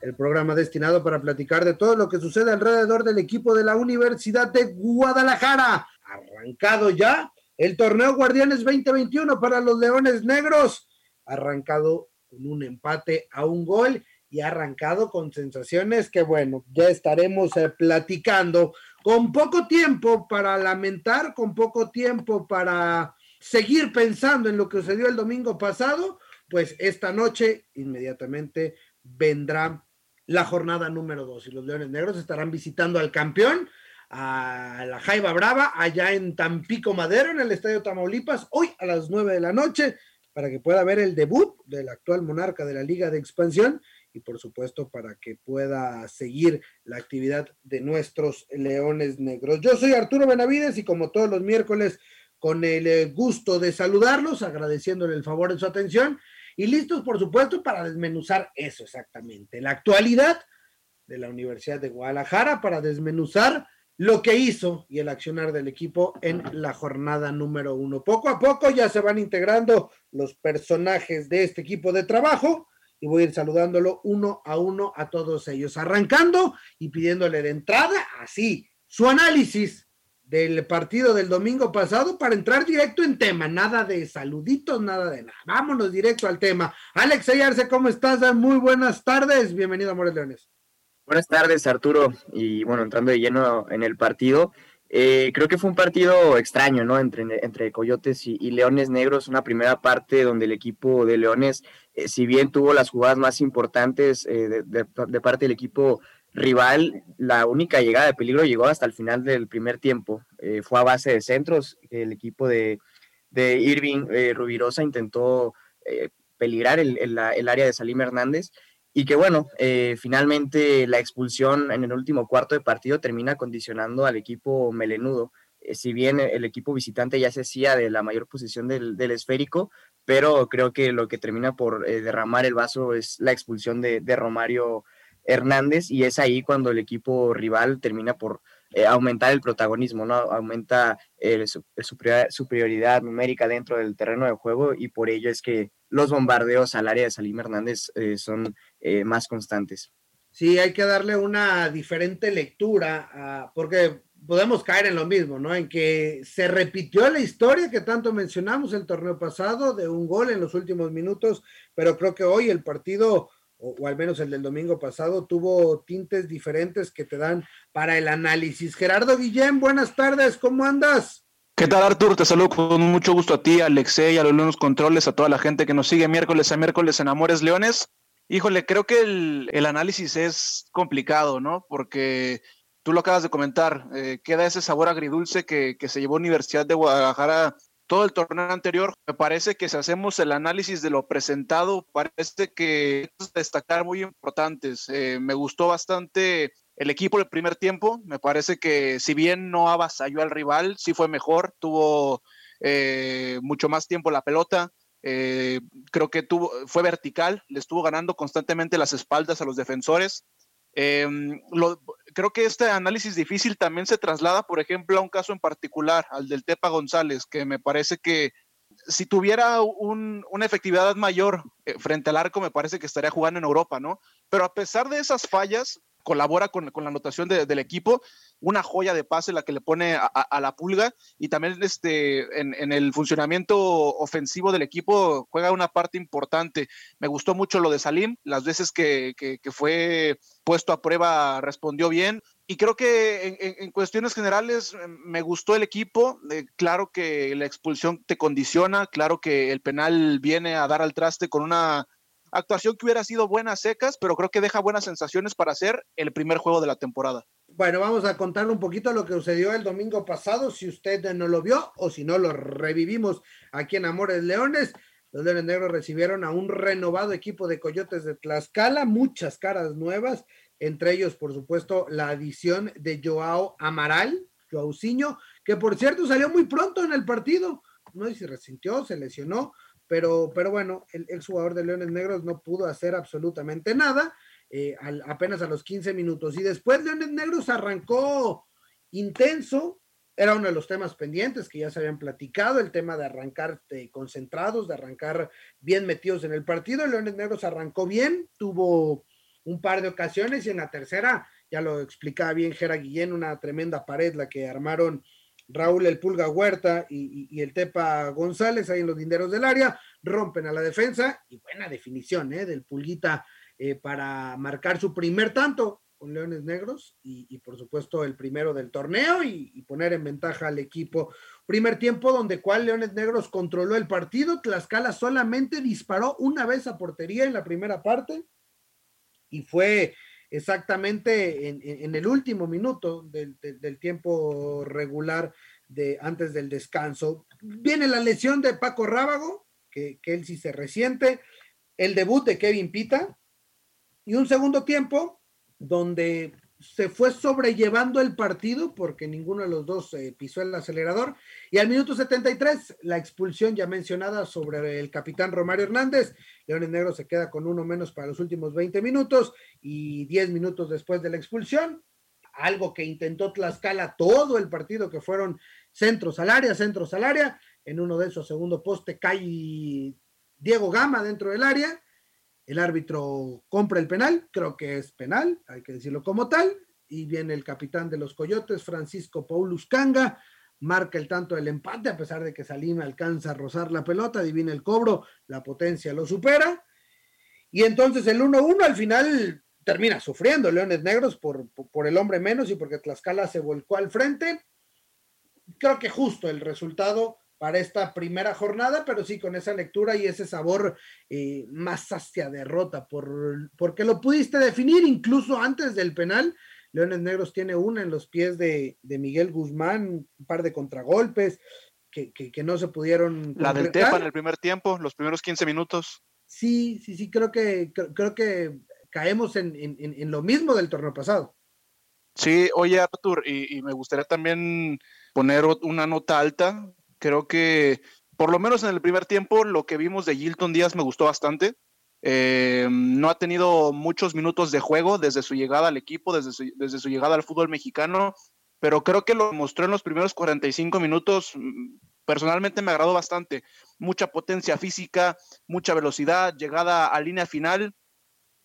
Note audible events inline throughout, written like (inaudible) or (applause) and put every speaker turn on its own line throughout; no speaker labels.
el programa destinado para platicar de todo lo que sucede alrededor del equipo de la Universidad de Guadalajara. Arrancado ya el torneo Guardianes 2021 para los Leones Negros, arrancado con un empate a un gol y arrancado con sensaciones que, bueno, ya estaremos eh, platicando con poco tiempo para lamentar, con poco tiempo para seguir pensando en lo que sucedió el domingo pasado, pues esta noche inmediatamente vendrá la jornada número dos y los Leones Negros estarán visitando al campeón, a la Jaiba Brava, allá en Tampico Madero, en el Estadio Tamaulipas, hoy a las nueve de la noche, para que pueda ver el debut del actual monarca de la Liga de Expansión y por supuesto para que pueda seguir la actividad de nuestros Leones Negros. Yo soy Arturo Benavides y como todos los miércoles, con el eh, gusto de saludarlos, agradeciéndole el favor de su atención y listos, por supuesto, para desmenuzar eso exactamente, la actualidad de la Universidad de Guadalajara, para desmenuzar lo que hizo y el accionar del equipo en la jornada número uno. Poco a poco ya se van integrando los personajes de este equipo de trabajo y voy a ir saludándolo uno a uno a todos ellos, arrancando y pidiéndole de entrada así su análisis del partido del domingo pasado para entrar directo en tema, nada de saluditos, nada de nada. Vámonos directo al tema. Alex Ayarse, ¿cómo estás? Muy buenas tardes, bienvenido a Leones.
Buenas tardes, Arturo. Y bueno, entrando de lleno en el partido, eh, creo que fue un partido extraño, ¿no? Entre, entre Coyotes y, Leones Negros, una primera parte donde el equipo de Leones, eh, si bien tuvo las jugadas más importantes eh, de parte del equipo rival, la única llegada de peligro llegó hasta el final del primer tiempo. Eh, fue a base de centros. El equipo de, Irving eh, Rubirosa intentó eh, peligrar el, área de Salim Hernández. Y que bueno, finalmente la expulsión en el último cuarto de partido termina condicionando al equipo melenudo. si bien el equipo visitante ya se hacía de la mayor posición del, esférico, pero creo que lo que termina por derramar el vaso es la expulsión de Romario Hernández y es ahí cuando el equipo rival termina por eh, aumentar el protagonismo, ¿no? Aumenta su, superioridad numérica dentro del terreno de juego y por ello es que los bombardeos al área de Salim Hernández eh, son eh, más constantes.
Sí, hay que darle una diferente lectura, porque podemos caer en lo mismo, ¿no? En que se repitió la historia que tanto mencionamos el torneo pasado de un gol en los últimos minutos, pero creo que hoy el partido o, al menos el del domingo pasado, tuvo tintes diferentes que te dan para el análisis. Gerardo Guillén, buenas tardes, ¿cómo andas?
¿Qué tal, Artur? Te saludo con mucho gusto a ti, a Alexei, a los Leones Controles, a toda la gente que nos sigue miércoles a miércoles en Amores Leones. Híjole, creo que el, análisis es complicado, ¿no? Porque tú lo acabas de comentar, eh, queda ese sabor agridulce que, que se llevó Universidad de Guadalajara todo el torneo anterior. Me parece que si hacemos el análisis de lo presentado, parece que es destacar muy importantes. Eh, me gustó bastante el equipo del primer tiempo. Me parece que si bien no avasalló al rival, sí fue mejor, tuvo eh, mucho más tiempo la pelota. Eh, creo que tuvo, fue vertical, le estuvo ganando constantemente las espaldas a los defensores. Em, creo que este análisis difícil también se traslada, por ejemplo, a un caso en particular, al del Tepa González, que me parece que si tuviera una efectividad mayor eh, frente al arco, me parece que estaría jugando en Europa, ¿no? Pero a pesar de esas fallas, colabora con, la anotación del equipo, una joya de pase la que le pone a, la pulga y también este, en, el funcionamiento ofensivo del equipo juega una parte importante. Me gustó mucho lo de Salim, las veces que, fue puesto a prueba respondió bien y creo que en, cuestiones generales em, me gustó el equipo, eh, claro que la expulsión te condiciona, claro que el penal viene a dar al traste con una actuación que hubiera sido buena secas, pero creo que deja buenas sensaciones para hacer el primer juego de la temporada.
Bueno, vamos a contarle un poquito lo que sucedió el domingo pasado, si usted no lo vio o si no lo revivimos aquí en Amores Leones. Los Leones Negros recibieron a un renovado equipo de Coyotes de Tlaxcala, muchas caras nuevas entre ellos, por supuesto, la adición de Joao Amaral, Joaucinho, que por cierto salió muy pronto en el partido, no sé si resintió, se lesionó, pero, pero bueno, el exjugador de Leones Negros no pudo hacer absolutamente nada, eh, apenas a los 15 minutos. Y después Leones Negros arrancó intenso, era uno de los temas pendientes que ya se habían platicado, el tema de arrancar eh, concentrados, de arrancar bien metidos en el partido. Leones Negros arrancó bien, tuvo un par de ocasiones y en la tercera, ya lo explicaba bien Jera Guillén, una tremenda pared la que armaron Raúl El Pulga Huerta y, el Tepa González ahí en los linderos del área, rompen a la defensa y buena definición ¿eh? del Pulguita eh, para marcar su primer tanto con Leones Negros y, por supuesto el primero del torneo y, poner en ventaja al equipo. Primer tiempo donde cual Leones Negros controló el partido, Tlaxcala solamente disparó una vez a portería en la primera parte y fue exactamente en, el último minuto del, tiempo regular de antes del descanso. Viene la lesión de Paco Rábago, que, que, él sí se resiente, el debut de Kevin Pita y un segundo tiempo donde se fue sobrellevando el partido porque ninguno de los dos eh, pisó el acelerador. Y al minuto 73, la expulsión ya mencionada sobre el capitán Romario Hernández. Leones Negros se queda con uno menos para los últimos 20 minutos y 10 minutos después de la expulsión. Algo que intentó Tlaxcala todo el partido, que fueron centros al área, centros al área. En uno de esos, segundo poste, cae Diego Gama dentro del área el árbitro compra el penal, creo que es penal, hay que decirlo como tal, y viene el capitán de los Coyotes, Francisco Paulus Canga, marca el tanto del empate, a pesar de que Salim alcanza a rozar la pelota, adivina el cobro, la potencia lo supera, y entonces el 1-1 al final termina sufriendo Leones Negros por, por, el hombre menos y porque Tlaxcala se volcó al frente. Creo que justo el resultado para esta primera jornada, pero sí con esa lectura y ese sabor eh, más hacia derrota, por, porque lo pudiste definir incluso antes del penal. Leones Negros tiene una en los pies de, Miguel Guzmán, un par de contragolpes que, que, no se pudieron.
La del Tepa en el primer tiempo, los primeros 15 minutos.
Sí, sí, sí, creo que, creo, que caemos en, en, lo mismo del torneo pasado.
Sí, oye Artur, y, y me gustaría también poner una nota alta Creo que, por lo menos en el primer tiempo, lo que vimos de Gilton Díaz me gustó bastante. Eh, no ha tenido muchos minutos de juego desde su llegada al equipo, desde su, desde su llegada al fútbol mexicano, pero creo que lo mostró en los primeros 45 minutos. Mm, personalmente me agradó bastante. Mucha potencia física, mucha velocidad, llegada a línea final.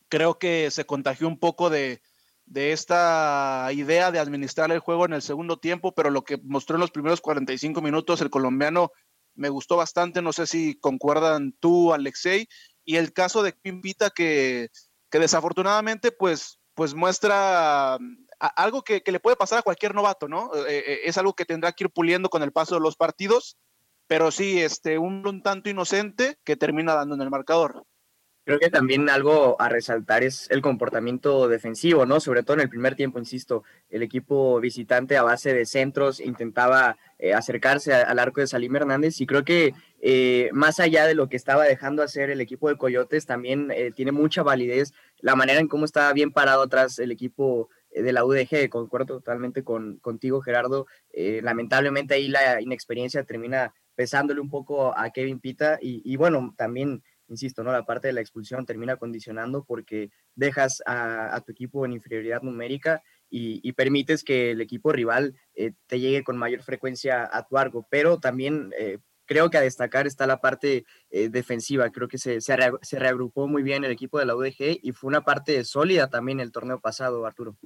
Creo que se contagió un poco de, de esta idea de administrar el juego en el segundo tiempo, pero lo que mostró en los primeros 45 minutos el colombiano me gustó bastante, no sé si concuerdan tú, Alexei, y el caso de Pimpita que, que desafortunadamente pues, pues muestra algo que, le puede pasar a cualquier novato, ¿no? Eh, eh, es algo que tendrá que ir puliendo con el paso de los partidos, pero sí, este, un, un tanto inocente que termina dando en el marcador.
Creo que también algo a resaltar es el comportamiento defensivo, ¿no? Sobre todo en el primer tiempo, insisto, el equipo visitante a base de centros intentaba eh, acercarse al arco de Salim Hernández y creo que eh, más allá de lo que estaba dejando hacer el equipo de Coyotes, también eh, tiene mucha validez la manera en cómo estaba bien parado atrás el equipo de la UDG, concuerdo totalmente con, contigo Gerardo, lamentablemente ahí la inexperiencia termina pesándole un poco a Kevin Pita y, y bueno, también insisto, ¿no? La parte de la expulsión termina condicionando porque dejas a, tu equipo en inferioridad numérica y, permites que el equipo rival eh, te llegue con mayor frecuencia a tu arco. Pero también eh, creo que a destacar está la parte eh, defensiva. Creo que se, se, reagrupó muy bien el equipo de la UDG y fue una parte sólida también el torneo pasado, Arturo.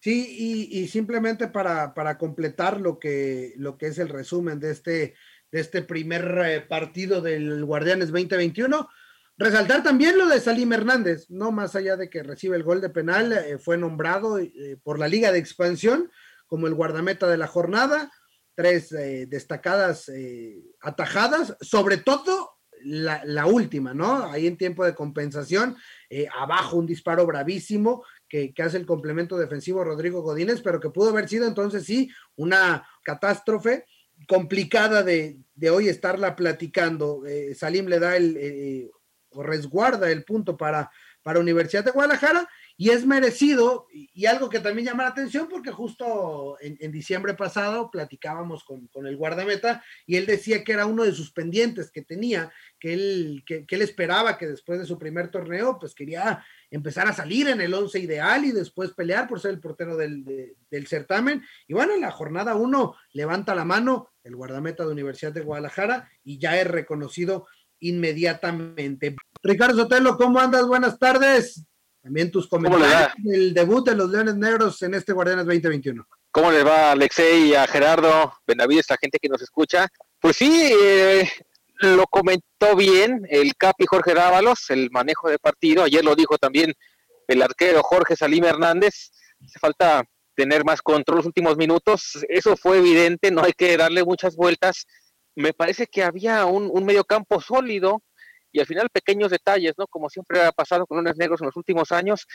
Sí, y, simplemente para, para, completar lo que, lo que es el resumen de este de este primer eh, partido del Guardianes 2021. Resaltar también lo de Salim Hernández, no más allá de que recibe el gol de penal, eh, fue nombrado eh, por la Liga de Expansión como el guardameta de la jornada, tres destacadas atajadas, sobre todo la, última, ¿no? Ahí en tiempo de compensación, abajo un disparo bravísimo que, que, hace el complemento defensivo Rodrigo Godínez, pero que pudo haber sido entonces sí una catástrofe complicada de, hoy estarla platicando. Eh, Salim le da el, eh, o resguarda el punto para, para Universidad de Guadalajara y es merecido y, algo que también llama la atención porque justo en, diciembre pasado platicábamos con, el guardameta y él decía que era uno de sus pendientes que tenía, que él, que, él esperaba que después de su primer torneo pues quería empezar a salir en el once ideal y después pelear por ser el portero del, del certamen. Y bueno, en la jornada uno levanta la mano el guardameta de Universidad de Guadalajara y ya es reconocido inmediatamente. Ricardo Sotelo, ¿cómo andas? Buenas tardes. También tus comentarios del debut de los Leones Negros en este Guardianes 2021.
¿Cómo les va Alexei, a Gerardo, Benavides, la gente que nos escucha? Pues sí, eh, lo comentó bien el Capi Jorge Dávalos, el manejo de partido. Ayer lo dijo también el arquero Jorge Salim Hernández. Hace falta tener más control los últimos minutos. Eso fue evidente, no hay que darle muchas vueltas. Me parece que había un, un medio campo sólido, y al final pequeños detalles, ¿no? Como siempre ha pasado con Lunes Negros en los últimos años,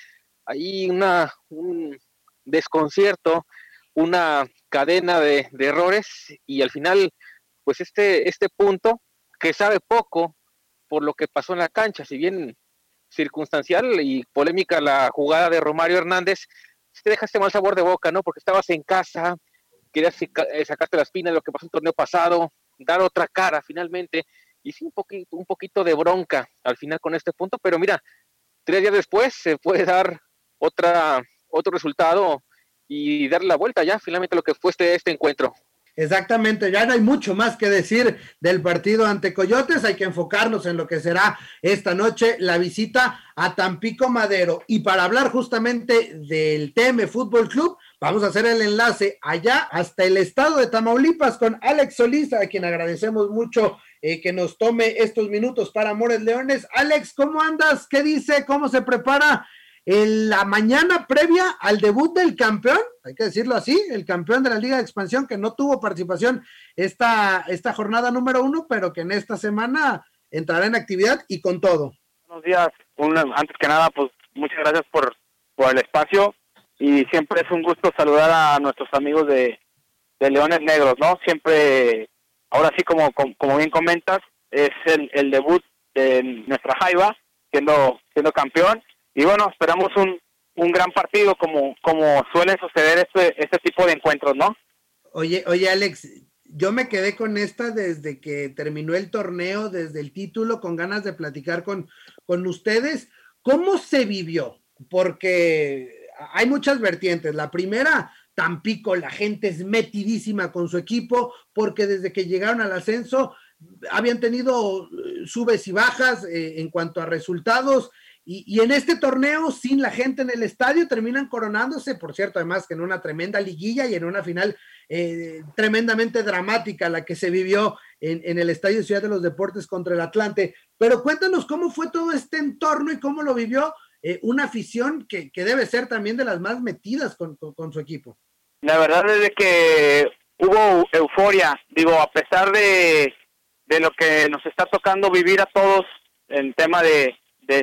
hay una, un desconcierto, una cadena de, errores y al final, pues este, este punto que sabe poco por lo que pasó en la cancha, si bien circunstancial y polémica la jugada de Romario Hernández, te deja este mal sabor de boca, ¿no? Porque estabas en casa, querías eh, sacarte la espina de lo que pasó el torneo pasado, dar otra cara finalmente, y sí un poquito, un poquito de bronca al final con este punto, pero mira, tres días después se puede dar otra, otro resultado y dar la vuelta ya finalmente lo que fue este, este encuentro.
Exactamente, ya no hay mucho más que decir del partido ante Coyotes, hay que enfocarnos en lo que será esta noche la visita a Tampico Madero. Y para hablar justamente del TM Fútbol Club, vamos a hacer el enlace allá hasta el estado de Tamaulipas con Alex Solís, a quien agradecemos mucho eh, que nos tome estos minutos para Amores Leones. Alex, ¿cómo andas? ¿Qué dice? ¿Cómo se prepara en la mañana previa al debut del campeón? Hay que decirlo así, el campeón de la Liga de Expansión que no tuvo participación esta, esta jornada número uno, pero que en esta semana entrará en actividad y con todo.
Buenos días. antes que nada, pues muchas gracias por, por el espacio y siempre es un gusto saludar a nuestros amigos de, de Leones Negros, ¿no? Siempre ahora sí, como, como, bien comentas, es el, el, debut de nuestra Jaiba, siendo, siendo campeón. Y bueno, esperamos un, un gran partido como, como suelen suceder este, este tipo de encuentros, ¿no?
Oye, oye, Alex, yo me quedé con esta desde que terminó el torneo, desde el título, con ganas de platicar con, con ustedes. ¿Cómo se vivió? Porque hay muchas vertientes. La primera, Tampico, la gente es metidísima con su equipo porque desde que llegaron al ascenso habían tenido eh, subes y bajas eh, en cuanto a resultados y, en este torneo sin la gente en el estadio terminan coronándose, por cierto, además que en una tremenda liguilla y en una final eh, tremendamente dramática la que se vivió en, el Estadio Ciudad de los Deportes contra el Atlante. Pero cuéntanos cómo fue todo este entorno y cómo lo vivió eh, una afición que, debe ser también de las más metidas con, su equipo.
La verdad es que hubo euforia, digo, a pesar de lo que nos está tocando vivir a todos en tema de,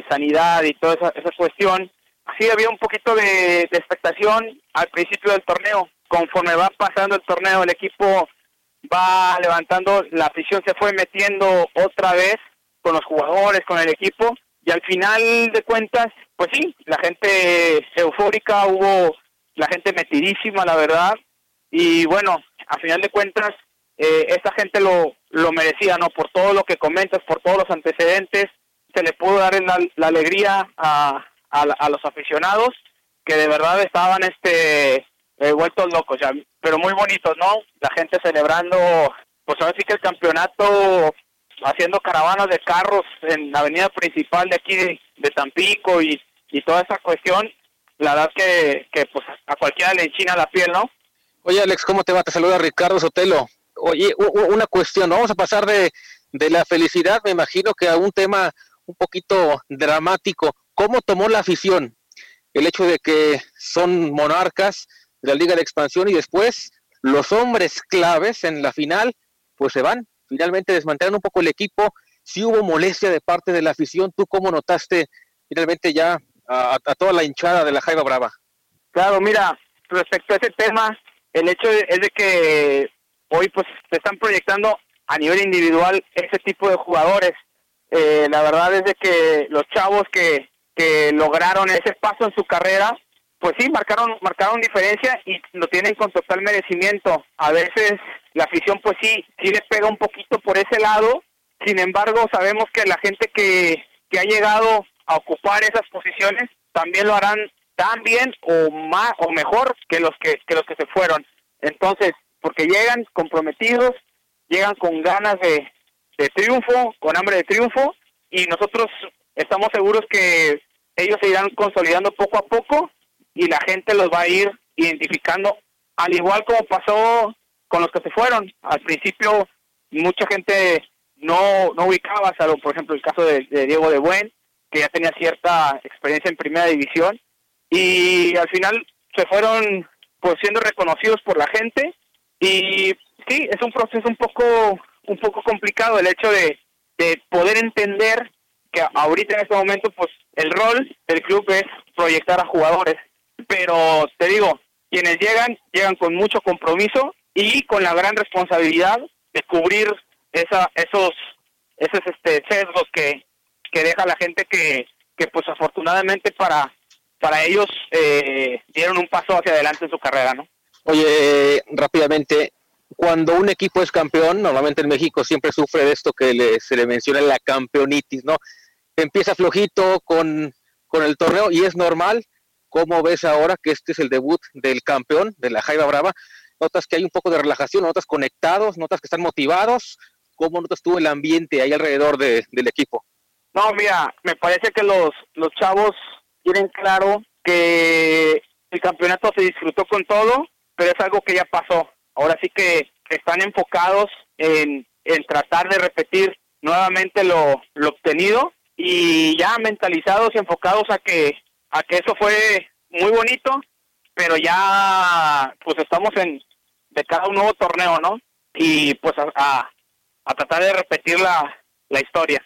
sanidad y toda esa, esa cuestión, sí había un poquito de, de expectación al principio del torneo. Conforme va pasando el torneo, el equipo va levantando, la afición se fue metiendo otra vez con los jugadores, con el equipo, y al final de cuentas, pues sí, la gente eufórica, hubo la gente metidísima, la verdad, y bueno, al final de cuentas, eh, esa gente lo, lo merecía, ¿no? Por todo lo que comentas, por todos los antecedentes, se le pudo dar la, la alegría a, a, los aficionados que de verdad estaban este eh, vueltos locos, ya, pero muy bonitos, ¿no? La gente celebrando, pues ahora sí que el campeonato haciendo caravanas de carros en la avenida principal de aquí de, Tampico y, y, toda esa cuestión, la verdad que, que pues a cualquiera le enchina la piel, ¿no?
Oye Alex, ¿cómo te va? Te saluda Ricardo Sotelo. Oye, una cuestión, vamos a pasar de, de la felicidad, me imagino que a un tema un poquito dramático. ¿Cómo tomó la afición el hecho de que son monarcas de la Liga de Expansión y después los hombres claves en la final pues se van finalmente desmantelan un poco el equipo. Si hubo molestia de parte de la afición, ¿tú cómo notaste finalmente ya a, toda la hinchada de la Jaiba Brava?
Claro, mira, respecto a ese tema, el hecho es de que hoy pues se están proyectando a nivel individual ese tipo de jugadores. Eh, la verdad es de que los chavos que, que lograron ese paso en su carrera, pues sí, marcaron, marcaron diferencia y lo tienen con total merecimiento. A veces la afición pues sí, sí le pega un poquito por ese lado, sin embargo sabemos que la gente que, que ha llegado a ocupar esas posiciones también lo harán tan bien o más o mejor que los que, que los que se fueron. Entonces, porque llegan comprometidos, llegan con ganas de, de triunfo, con hambre de triunfo, y nosotros estamos seguros que ellos se irán consolidando poco a poco y la gente los va a ir identificando, al igual como pasó con los que se fueron. Al principio mucha gente no, no ubicaba, salvo por ejemplo el caso de, Diego de Buen, que ya tenía cierta experiencia en primera división, y al final se fueron pues siendo reconocidos por la gente y sí, es un proceso un poco un poco complicado el hecho de, de poder entender que ahorita en este momento pues el rol del club es proyectar a jugadores, pero te digo, quienes llegan llegan con mucho compromiso y con la gran responsabilidad de cubrir esa esos esos este sesgos que que deja la gente que que pues afortunadamente para para ellos eh, dieron un paso hacia adelante en su carrera, ¿no?
Oye, rápidamente, cuando un equipo es campeón, normalmente en México siempre sufre de esto que se le menciona la campeonitis, ¿no? Empieza flojito con, con el torneo y es normal. ¿Cómo ves ahora que este es el debut del campeón, de la Jaiba Brava? ¿Notas que hay un poco de relajación? ¿Notas conectados? ¿Notas que están motivados? ¿Cómo notas tú el ambiente ahí alrededor del equipo?
No, mira, me parece que los, los chavos tienen claro que el campeonato se disfrutó con todo, pero es algo que ya pasó. Ahora sí que están enfocados en, tratar de repetir nuevamente lo, obtenido y ya mentalizados y enfocados a que a que eso fue muy bonito, pero ya pues estamos en de cada un nuevo torneo, ¿no? Y pues a, a, tratar de repetir la, la historia.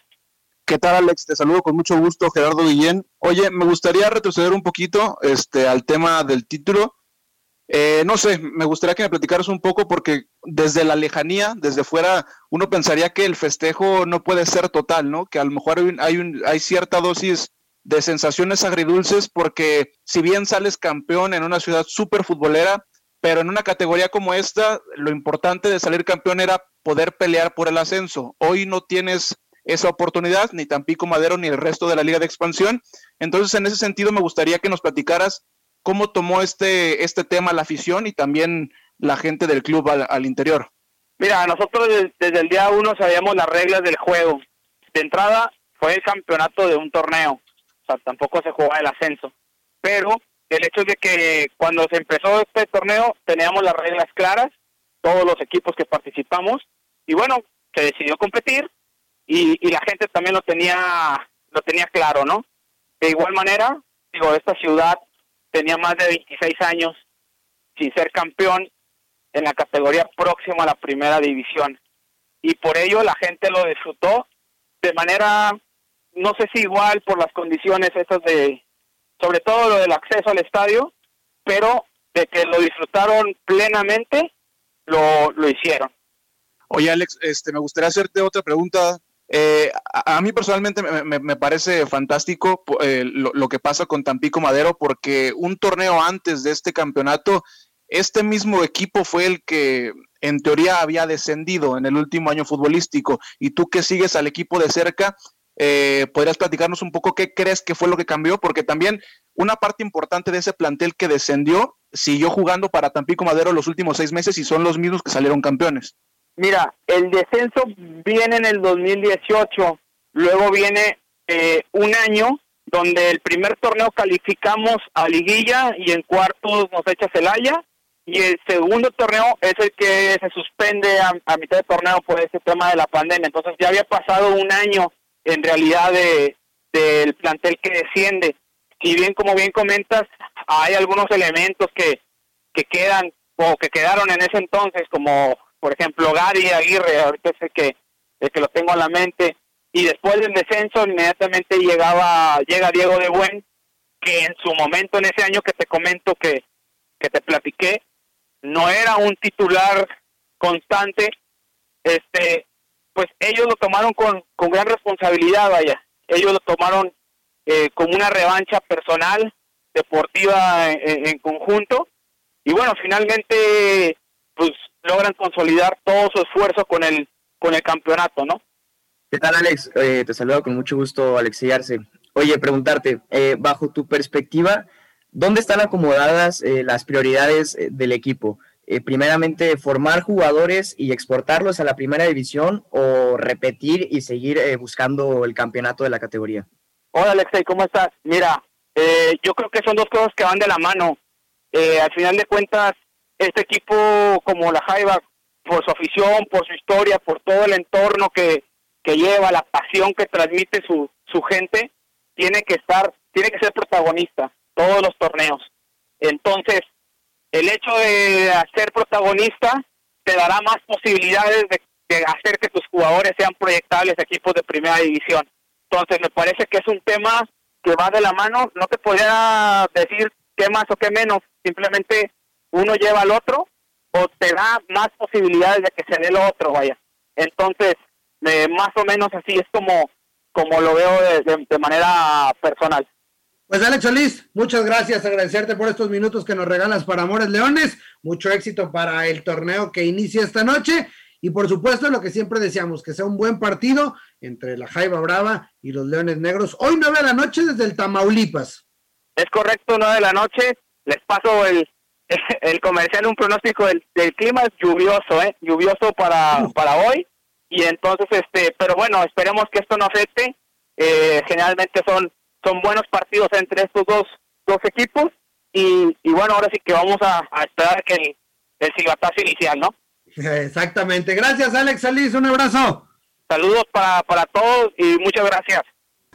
¿Qué tal, Alex? Te saludo con mucho gusto, Gerardo Guillén. Oye, me gustaría retroceder un poquito este, al tema del título. Eh, no sé, me gustaría que me platicaras un poco porque desde la lejanía, desde fuera, uno pensaría que el festejo no puede ser total, ¿no? Que a lo mejor hay, un, hay, cierta dosis de sensaciones agridulces porque si bien sales campeón en una ciudad súper futbolera, pero en una categoría como esta, lo importante de salir campeón era poder pelear por el ascenso. Hoy no tienes esa oportunidad, ni Tampico Madero ni el resto de la Liga de Expansión. Entonces, en ese sentido, me gustaría que nos platicaras cómo tomó este, este tema la afición y también la gente del club al, interior.
Mira, nosotros desde, el día uno sabíamos las reglas del juego. De entrada, fue el campeonato de un torneo, o sea, tampoco se jugaba el ascenso. Pero el hecho de que cuando se empezó este torneo teníamos las reglas claras, todos los equipos que participamos, y bueno, se decidió competir, y, y la gente también lo tenía lo tenía claro, ¿no? De igual manera, digo, esta ciudad tenía más de 26 años sin ser campeón en la categoría próxima a la primera división. Y por ello la gente lo disfrutó de manera, no sé si igual por las condiciones estas de, sobre todo lo del acceso al estadio, pero de que lo disfrutaron plenamente, lo, lo hicieron.
Oye, Alex, este, me gustaría hacerte otra pregunta. Eh, a, mí personalmente me, parece fantástico eh, lo, que pasa con Tampico Madero porque un torneo antes de este campeonato, este mismo equipo fue el que en teoría había descendido en el último año futbolístico y tú que sigues al equipo de cerca, eh, ¿podrías platicarnos un poco qué crees que fue lo que cambió? Porque también una parte importante de ese plantel que descendió siguió jugando para Tampico Madero los últimos seis meses y son los mismos que salieron campeones.
Mira, el descenso viene en el 2018, luego viene eh, un año donde el primer torneo calificamos a liguilla y en cuartos nos echa Celaya y el segundo torneo es el que se suspende a, mitad de torneo por ese tema de la pandemia. Entonces ya había pasado un año en realidad de del plantel que desciende. Y bien, como bien comentas, hay algunos elementos que, que quedan o que quedaron en ese entonces, como por ejemplo, Gary Aguirre, ahorita sé que, es que lo tengo en la mente, y después del descenso inmediatamente llegaba, llega Diego de Buen, que en su momento, en ese año que te comento que, que te platiqué, no era un titular constante, este, pues ellos lo tomaron con, con gran responsabilidad, vaya, ellos lo tomaron eh, como una revancha personal, deportiva en, conjunto. Y bueno, finalmente, pues logran consolidar todo su esfuerzo con el, con el campeonato, ¿no?
¿Qué tal, Alex? Eh, te saludo con mucho gusto, Alexey Arce. Oye, preguntarte, eh, bajo tu perspectiva, ¿dónde están acomodadas las prioridades del equipo? primeramente, formar jugadores y exportarlos a la primera división o repetir y seguir buscando el campeonato de la categoría?
Hola Alexei, ¿cómo estás? Mira, eh, yo creo que son dos cosas que van de la mano. Eh, al final de cuentas, este equipo como la Jaiba, por su afición, por su historia, por todo el entorno que, que lleva, la pasión que transmite su, su gente, tiene que estar, tiene que ser protagonista todos los torneos. Entonces, el hecho de ser protagonista te dará más posibilidades de, de hacer que tus jugadores sean proyectables equipos de primera división. Entonces, me parece que es un tema que va de la mano. No te podría decir qué más o qué menos. Simplemente uno lleva al otro o te da más posibilidades de que se dé lo otro, vaya. Entonces, más o menos así es como, como lo veo de, manera personal.
Pues Alex Solís, muchas gracias, agradecerte por estos minutos que nos regalas para Amores Leones, mucho éxito para el torneo que inicia esta noche y por supuesto, lo que siempre deseamos, que sea un buen partido entre la Jaiba Brava y los Leones Negros. Hoy nueve de la noche desde el Tamaulipas.
Es correcto, nueve de la noche. Les paso el, (laughs) el comercial, un pronóstico del, clima es lluvioso, ¿eh? Lluvioso para, para hoy. Y entonces, este, pero bueno, esperemos que esto no afecte. Eh, generalmente son, son buenos partidos entre estos dos, dos equipos. Y, y bueno, ahora sí que vamos a, esperar que el, el silbatazo inicial, ¿no? (laughs)
Exactamente. Gracias, Alex Salís. Un abrazo.
Saludos para, para todos y muchas gracias.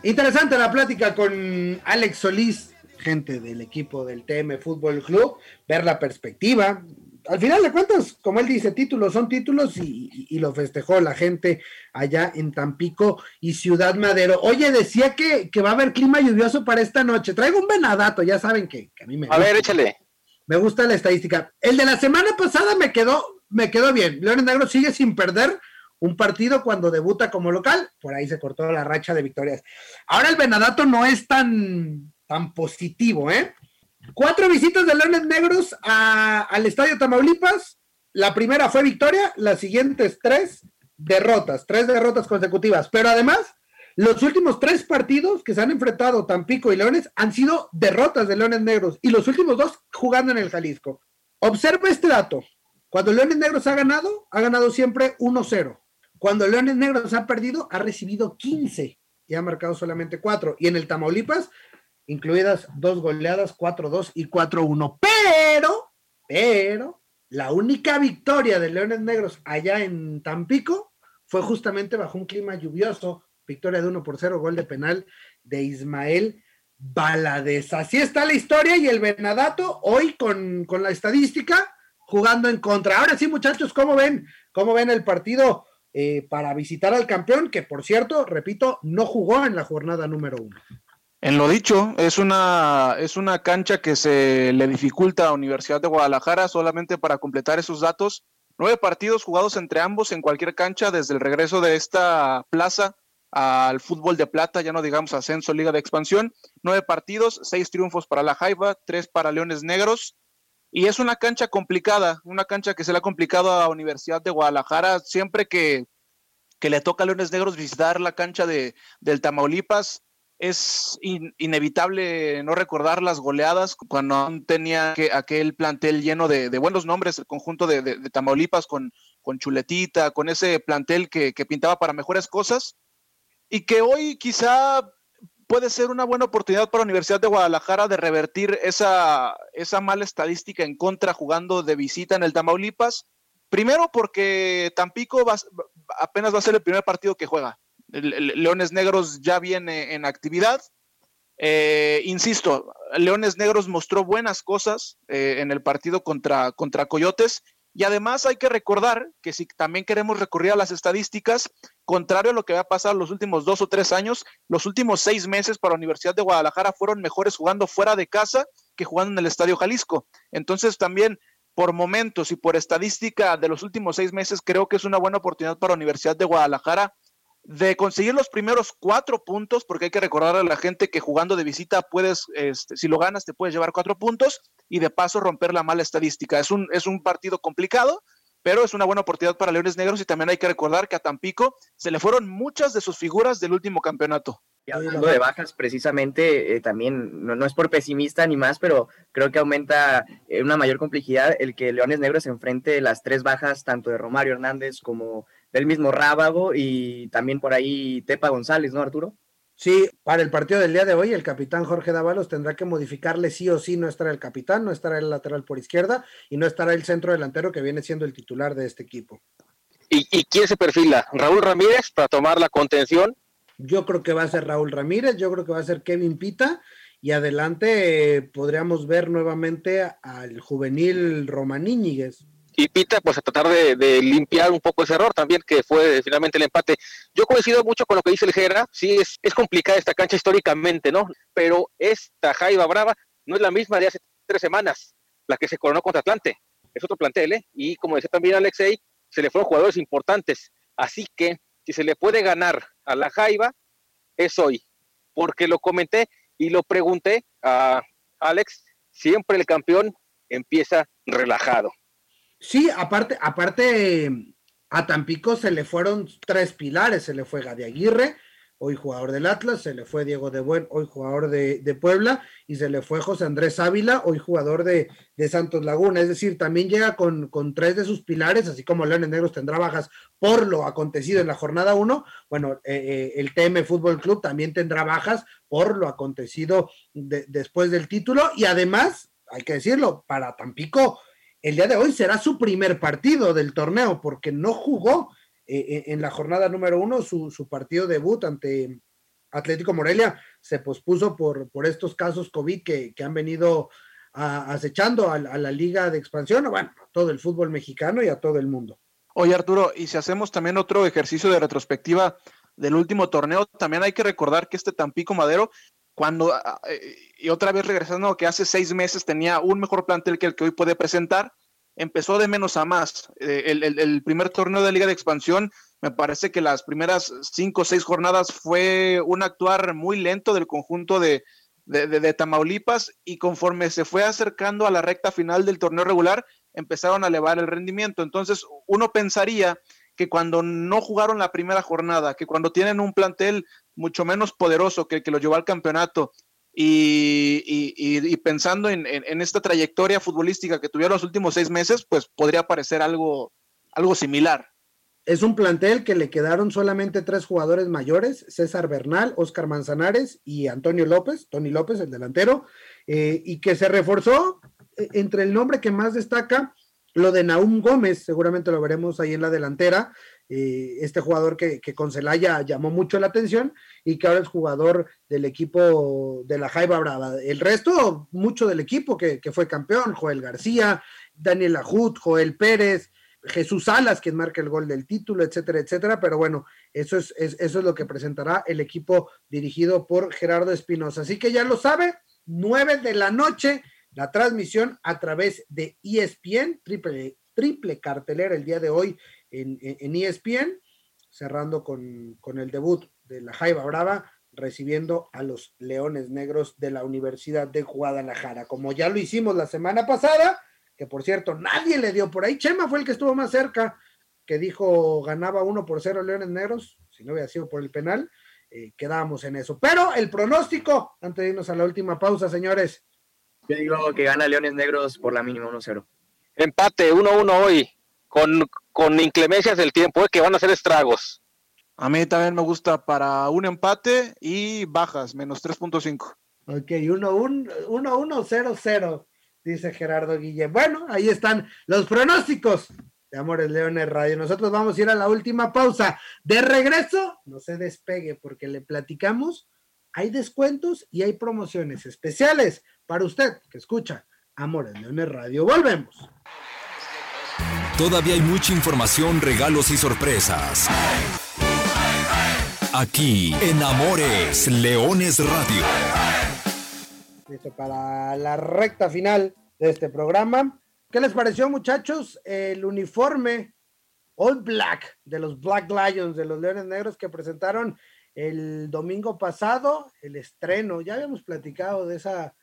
Interesante la plática con Alex Solís, gente del equipo del TM Fútbol Club, ver la perspectiva. Al final de cuentas, como él dice, títulos son títulos y, lo festejó la gente allá en Tampico y Ciudad Madero. Oye, decía que, que, va a haber clima lluvioso para esta noche. Traigo un venadato, ya saben que, a mí me...
A ver, échale.
Me gusta la estadística. El de la semana pasada me quedó me quedó bien. Leones Negros sigue sin perder un partido cuando debuta como local. Por ahí se cortó la racha de victorias. Ahora el Venadato no es tan, tan positivo, ¿eh? Cuatro visitas de Leones Negros al Estadio Tamaulipas. La primera fue victoria, las siguientes tres derrotas, tres derrotas consecutivas. Pero además, los últimos tres partidos que se han enfrentado Tampico y Leones han sido derrotas de Leones Negros y los últimos dos jugando en el Jalisco. Observa este dato. Cuando Leones Negros ha ganado, ha ganado siempre 1-0. Cuando Leones Negros ha perdido, ha recibido 15 y ha marcado solamente 4. Y en el Tamaulipas, incluidas dos goleadas, 4-2 y 4-1. Pero, pero, la única victoria de Leones Negros allá en Tampico fue justamente bajo un clima lluvioso. Victoria de 1 por 0, gol de penal de Ismael Baladez. Así está la historia y el Venadato hoy con, con la estadística jugando en contra. Ahora sí, muchachos, ¿cómo ven? ¿Cómo ven el partido eh, para visitar al campeón? Que por cierto, repito, no jugó en la jornada número uno.
En lo dicho, es una, es una cancha que se le dificulta a Universidad de Guadalajara solamente para completar esos datos. Nueve partidos jugados entre ambos en cualquier cancha desde el regreso de esta plaza al fútbol de plata, ya no digamos ascenso, liga de expansión. Nueve partidos, seis triunfos para la Jaiba, tres para Leones Negros. Y es una cancha complicada, una cancha que se le ha complicado a Universidad de Guadalajara. Siempre que, le toca a Leones Negros visitar la cancha de, del Tamaulipas, es inevitable no recordar las goleadas cuando tenía que, aquel plantel lleno de, buenos nombres, el conjunto de, Tamaulipas con, con, Chuletita, con ese plantel que, pintaba para mejores cosas y que hoy quizá puede ser una buena oportunidad para la Universidad de Guadalajara de revertir esa, esa mala estadística en contra jugando de visita en el Tamaulipas. Primero porque Tampico apenas va a ser el primer partido que juega. Leones Negros ya viene en actividad. Eh, insisto, Leones Negros mostró buenas cosas eh, en el partido contra, contra Coyotes y además hay que recordar que si también queremos recurrir a las estadísticas, contrario a lo que ha pasado los últimos dos o tres años, los últimos seis meses para la Universidad de Guadalajara fueron mejores jugando fuera de casa que jugando en el Estadio Jalisco. Entonces también por momentos y por estadística de los últimos seis meses, creo que es una buena oportunidad para la Universidad de Guadalajara de conseguir los primeros cuatro puntos, porque hay que recordar a la gente que jugando de visita puedes, este, si lo ganas, te puedes llevar cuatro puntos y de paso romper la mala estadística. Es un, es un partido complicado, pero es una buena oportunidad para Leones Negros y también hay que recordar que a Tampico se le fueron muchas de sus figuras del último campeonato.
Y hablando de bajas, precisamente, eh, también, no, no, es por pesimista ni más, pero creo que aumenta eh, una mayor complejidad el que Leones Negros enfrente las tres bajas, tanto de Romario Hernández como del mismo Rábago y también por ahí Tepa González, ¿no, Arturo?
Sí, para el partido del día de hoy, el capitán Jorge Dávalos tendrá que modificarle sí o sí, no estará el capitán, no estará el lateral por izquierda y no estará el centro delantero que viene siendo el titular de este equipo.
¿Y, y quién se perfila? ¿Raúl Ramírez para tomar la contención?
Yo creo que va a ser Raúl Ramírez, yo creo que va a ser Kevin Pita y adelante eh, podríamos ver nuevamente al juvenil Romaníñiguez
y Pita pues a tratar de, limpiar un poco ese error también que fue finalmente el empate. Yo coincido mucho con lo que dice el Gera, sí es, es complicada esta cancha históricamente, ¿no? Pero esta Jaiba Brava no es la misma de hace tres semanas, la que se coronó contra Atlante, es otro plantel, ¿eh? Y como decía también Alexei, se le fueron jugadores importantes, así que si se le puede ganar a la Jaiba, es hoy, porque lo comenté y lo pregunté a Alex, siempre el campeón empieza relajado.
Sí, aparte, aparte, a Tampico se le fueron tres pilares, se le fue Gadi Aguirre, hoy jugador del Atlas, se le fue Diego de Buen, hoy jugador de, Puebla, y se le fue José Andrés Ávila, hoy jugador de, Santos Laguna. Es decir, también llega con, con, tres de sus pilares, así como Leones Negros tendrá bajas por lo acontecido en la jornada uno. Bueno, eh, eh, el TM Fútbol Club también tendrá bajas por lo acontecido después del título, y además, hay que decirlo, para Tampico el día de hoy será su primer partido del torneo porque no jugó eh, eh, en la jornada número uno su, partido debut ante Atlético Morelia. Se pospuso por, por estos casos COVID que, han venido acechando a, la liga de expansión, bueno, a todo el fútbol mexicano y a todo el mundo.
Oye Arturo, y si hacemos también otro ejercicio de retrospectiva del último torneo, también hay que recordar que este Tampico Madero cuando, eh, y otra vez regresando, que hace seis meses tenía un mejor plantel que el que hoy puede presentar, empezó de menos a más. Eh, el, primer torneo de Liga de Expansión, me parece que las primeras cinco o seis jornadas fue un actuar muy lento del conjunto de, de, Tamaulipas y conforme se fue acercando a la recta final del torneo regular, empezaron a elevar el rendimiento. Entonces, uno pensaría que cuando no jugaron la primera jornada, que cuando tienen un plantel mucho menos poderoso que el que lo llevó al campeonato y, pensando en, esta trayectoria futbolística que tuvieron los últimos seis meses, pues podría parecer algo, algo similar.
Es un plantel que le quedaron solamente tres jugadores mayores, César Bernal, Oscar Manzanares y Antonio López, Tony López, el delantero, eh, y que se reforzó eh, entre el nombre que más destaca lo de Naum Gómez, seguramente lo veremos ahí en la delantera, eh, este jugador que, con Celaya llamó mucho la atención y que ahora es jugador del equipo de la Jaiba Brava. El resto, mucho del equipo que, fue campeón, Joel García, Daniel Ajut, Joel Pérez, Jesús Salas, quien marca el gol del título, etcétera, etcétera. Pero bueno, eso es, eso es lo que presentará el equipo dirigido por Gerardo Espinosa. Así que ya lo sabe, nueve de la noche la transmisión a través de ESPN, triple, triple cartelera el día de hoy en, en, ESPN, cerrando con, el debut de la Jaiba Brava, recibiendo a los Leones Negros de la Universidad de Guadalajara. Como ya lo hicimos la semana pasada, que por cierto nadie le dio por ahí, Chema fue el que estuvo más cerca, que dijo ganaba uno por cero Leones Negros, si no hubiera sido por el penal, eh, quedábamos en eso. Pero el pronóstico, antes de irnos a la última pausa, señores,
yo digo que gana Leones Negros por la mínima 1-0.
Empate 1-1 hoy, con, con inclemencias del tiempo, eh, que van a ser estragos.
A mí también me gusta para un empate y bajas, menos 3.5.
Ok, 1-1-0-0, dice Gerardo Guille. Bueno, ahí están los pronósticos de Amores Leones Radio. Nosotros vamos a ir a la última pausa. De regreso, no se despegue porque le platicamos. Hay descuentos y hay promociones especiales para usted que escucha Amores Leones Radio. Volvemos.
Todavía hay mucha información, regalos y sorpresas. Aquí en Amores Leones Radio.
Listo para la recta final de este programa. ¿Qué les pareció, muchachos? El uniforme All Black, de los Black Lions, de los Leones Negros que presentaron el domingo pasado el estreno. Ya habíamos platicado de esa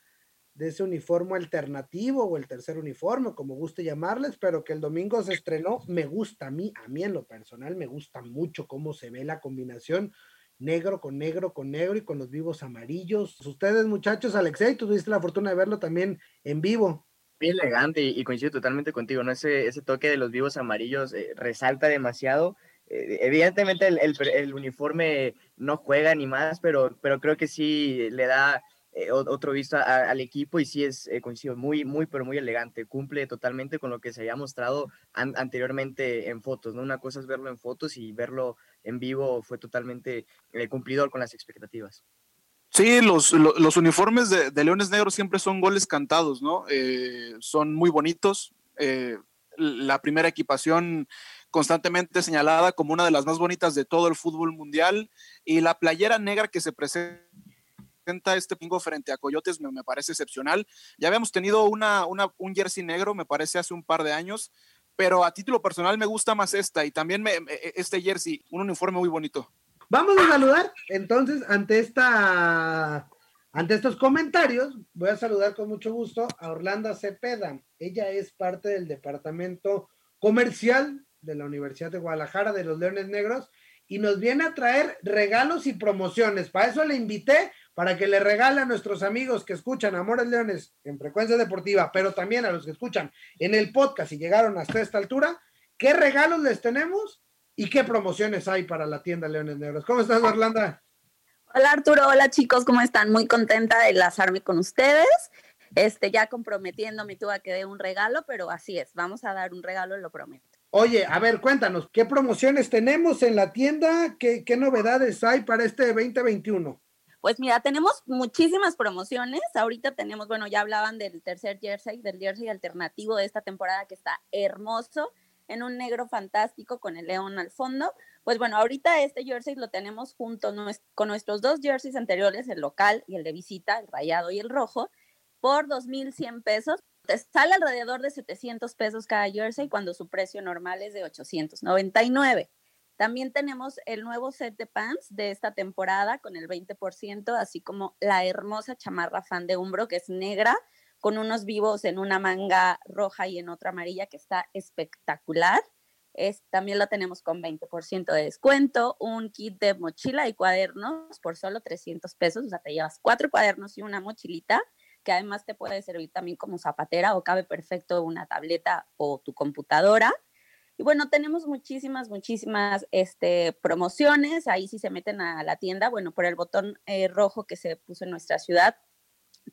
de ese uniforme alternativo o el tercer uniforme, como guste llamarles, pero que el domingo se estrenó, me gusta a mí, a mí en lo personal me gusta mucho cómo se ve la combinación negro con negro con negro y con los vivos amarillos. Ustedes muchachos, Alexei, tuviste la fortuna de verlo también en vivo.
Muy elegante y, coincido totalmente contigo, ¿no? Ese, ese toque de los vivos amarillos eh, resalta demasiado. Eh, evidentemente el, el, uniforme no juega ni más, pero, pero creo que sí le da eh, otro visto al equipo y sí es, coincido, muy, muy, pero muy elegante. Cumple totalmente con lo que se había mostrado anteriormente en fotos, ¿no? Una cosa es verlo en fotos y verlo en vivo fue totalmente cumplidor con las expectativas.
Sí, los, los, uniformes de, Leones Negros siempre son goles cantados, ¿no? Eh, son muy bonitos. Eh, la primera equipación constantemente señalada como una de las más bonitas de todo el fútbol mundial y la playera negra que se presenta este pingo frente a Coyotes me, parece excepcional. Ya habíamos tenido una, una, un jersey negro, me parece, hace un par de años, pero a título personal me gusta más esta y también me, este jersey, un uniforme muy bonito.
Vamos a saludar, entonces, ante esta, ante estos comentarios, voy a saludar con mucho gusto a Orlando Cepeda. Ella es parte del departamento comercial de la Universidad de Guadalajara de los Leones Negros y nos viene a traer regalos y promociones. Para eso le invité para que le regale a nuestros amigos que escuchan Amores Leones en frecuencia deportiva, pero también a los que escuchan en el podcast y llegaron hasta esta altura, ¿qué regalos les tenemos? ¿Y qué promociones hay para la tienda Leones Negros? ¿Cómo estás, Orlando?
Hola Arturo, hola chicos, ¿cómo están? Muy contenta de enlazarme con ustedes. Este, ya comprometiéndome tú a que dé un regalo, pero así es, vamos a dar un regalo, lo prometo.
Oye, a ver, cuéntanos, ¿qué promociones tenemos en la tienda? ¿Qué, qué novedades hay para este 2021?
Pues mira, tenemos muchísimas promociones. Ahorita tenemos, bueno, ya hablaban del tercer jersey, del jersey alternativo de esta temporada que está hermoso en un negro fantástico con el león al fondo. Pues bueno, ahorita este jersey lo tenemos junto con nuestros dos jerseys anteriores, el local y el de visita, el rayado y el rojo, por 2.100 pesos. Sale alrededor de 700 pesos cada jersey cuando su precio normal es de 899. También tenemos el nuevo set de pants de esta temporada con el 20%, así como la hermosa chamarra fan de Umbro que es negra con unos vivos en una manga roja y en otra amarilla que está espectacular. Es, también lo tenemos con 20% de descuento, un kit de mochila y cuadernos por solo 300 pesos, o sea, te llevas cuatro cuadernos y una mochilita, que además te puede servir también como zapatera o cabe perfecto una tableta o tu computadora. Y bueno, tenemos muchísimas, muchísimas este, promociones. Ahí si se meten a la tienda, bueno, por el botón eh, rojo que se puso en nuestra ciudad,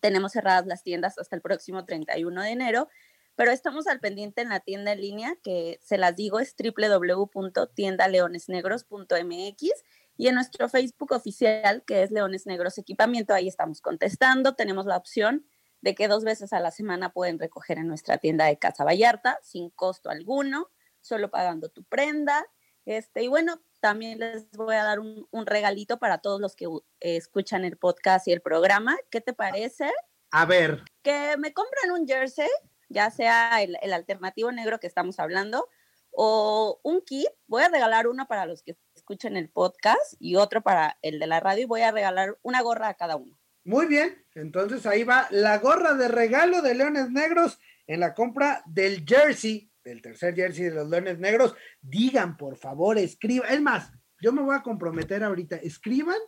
tenemos cerradas las tiendas hasta el próximo 31 de enero, pero estamos al pendiente en la tienda en línea, que se las digo es www.tiendaleonesnegros.mx y en nuestro Facebook oficial, que es Leones Negros Equipamiento, ahí estamos contestando. Tenemos la opción de que dos veces a la semana pueden recoger en nuestra tienda de Casa Vallarta sin costo alguno, solo pagando tu prenda. Este, y bueno, también les voy a dar un, regalito para todos los que eh, escuchan el podcast y el programa. ¿Qué te parece?
A ver.
Que me compren un jersey, ya sea el, alternativo negro que estamos hablando, o un kit. Voy a regalar uno para los que escuchen el podcast y otro para el de la radio y voy a regalar una gorra a cada uno.
Muy bien, entonces ahí va la gorra de regalo de Leones Negros en la compra del jersey del tercer jersey de los Leones Negros, digan, por favor, escriban. Es más, yo me voy a comprometer ahorita, escriban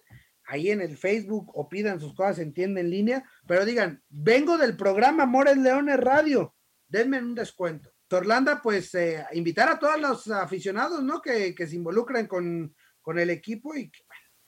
ahí en el Facebook o pidan sus cosas en tienda en línea, pero digan, vengo del programa Amores Leones Radio, denme un descuento. Torlanda, pues eh, invitar a todos los aficionados, ¿no? Que, se involucren con, con, el equipo y que,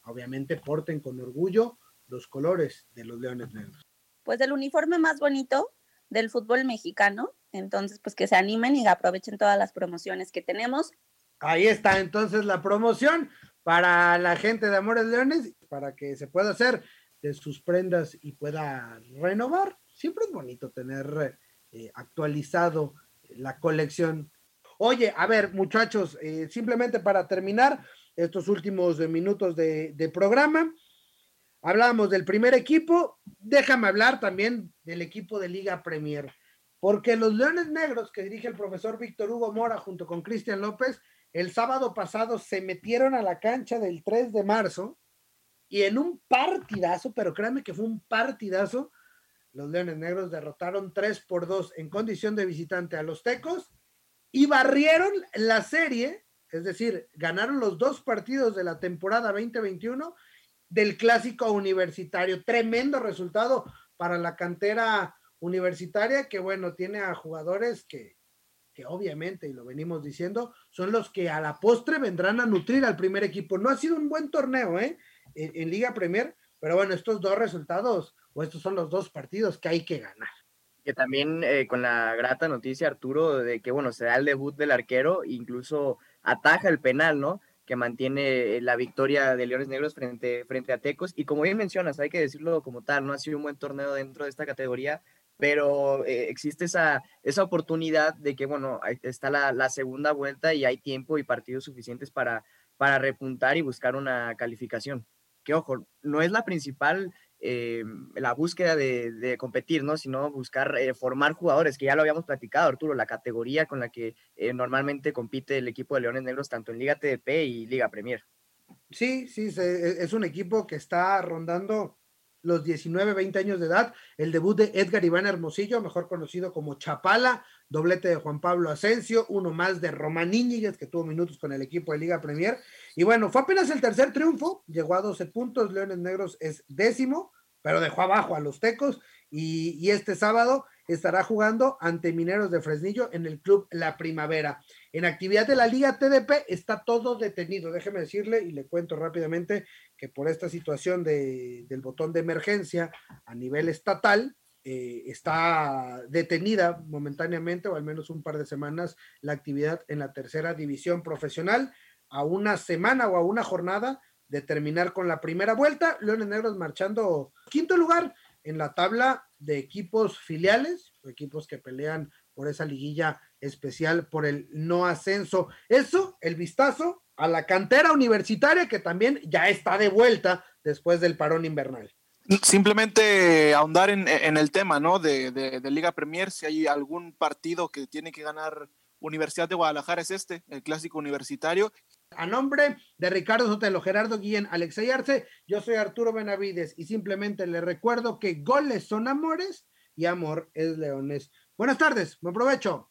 obviamente, porten con orgullo los colores de los Leones Negros.
Pues el uniforme más bonito del fútbol mexicano entonces, pues que se animen y aprovechen todas las promociones que tenemos.
Ahí está entonces la promoción para la gente de Amores Leones, para que se pueda hacer de sus prendas y pueda renovar. Siempre es bonito tener eh, actualizado la colección. Oye, a ver, muchachos, eh, simplemente para terminar estos últimos minutos de, de programa, hablábamos del primer equipo, déjame hablar también del equipo de Liga Premier porque los Leones Negros que dirige el profesor Víctor Hugo Mora junto con Cristian López el sábado pasado se metieron a la cancha del 3 de marzo y en un partidazo, pero créanme que fue un partidazo, los Leones Negros derrotaron 3 por 2 en condición de visitante a los Tecos y barrieron la serie, es decir, ganaron los dos partidos de la temporada 2021 del clásico universitario. Tremendo resultado para la cantera universitaria que, bueno, tiene a jugadores que, que obviamente, y lo venimos diciendo, son los que a la postre vendrán a nutrir al primer equipo. No ha sido un buen torneo, ¿eh? En, Liga Premier, pero bueno, estos dos resultados, o estos son los dos partidos que hay que ganar.
Que también eh, con la grata noticia, Arturo, de que, bueno, se da el debut del arquero, incluso ataja el penal, ¿no? que mantiene la victoria de Leones Negros frente, frente a Tecos. Y como bien mencionas, hay que decirlo como tal, no ha sido un buen torneo dentro de esta categoría, pero eh, existe esa, esa oportunidad de que, bueno, está la, segunda vuelta y hay tiempo y partidos suficientes para, para repuntar y buscar una calificación. Que, ojo, no es la principal, eh, la búsqueda de, competir, ¿no? Sino buscar eh, formar jugadores, que ya lo habíamos platicado, Arturo, la categoría con la que normalmente compite el equipo de Leones Negros, tanto en Liga TDP y Liga Premier.
Sí, sí, es un equipo que está rondando los 19, 20 años de edad, el debut de Edgar Iván Hermosillo, mejor conocido como Chapala, doblete de Juan Pablo Asensio, uno más de Román Íñiguez, que tuvo minutos con el equipo de Liga Premier. Y bueno, fue apenas el tercer triunfo, llegó a 12 puntos, Leones Negros es décimo, pero dejó abajo a los Tecos. Y, y este sábado estará jugando ante Mineros de Fresnillo en el club La Primavera. En actividad de la Liga TDP está todo detenido. Déjeme decirle y le cuento rápidamente que por esta situación de, del botón de emergencia a nivel estatal, eh, está detenida momentáneamente o al menos un par de semanas la actividad en la tercera división profesional a una semana o a una jornada de terminar con la primera vuelta. Leones Negros marchando quinto lugar en la tabla de equipos filiales, equipos que pelean por esa liguilla especial por el no ascenso. Eso, el vistazo a la cantera universitaria que también ya está de vuelta después del parón invernal.
Simplemente ahondar en, el tema, ¿no? De, de, Liga Premier, si hay algún partido que tiene que ganar Universidad de Guadalajara es este, el clásico universitario.
A nombre de Ricardo Sotelo, Gerardo Guillén, Alexey Arce, yo soy Arturo Benavides y simplemente le recuerdo que goles son amores y amor es leones. Buenas tardes, buen provecho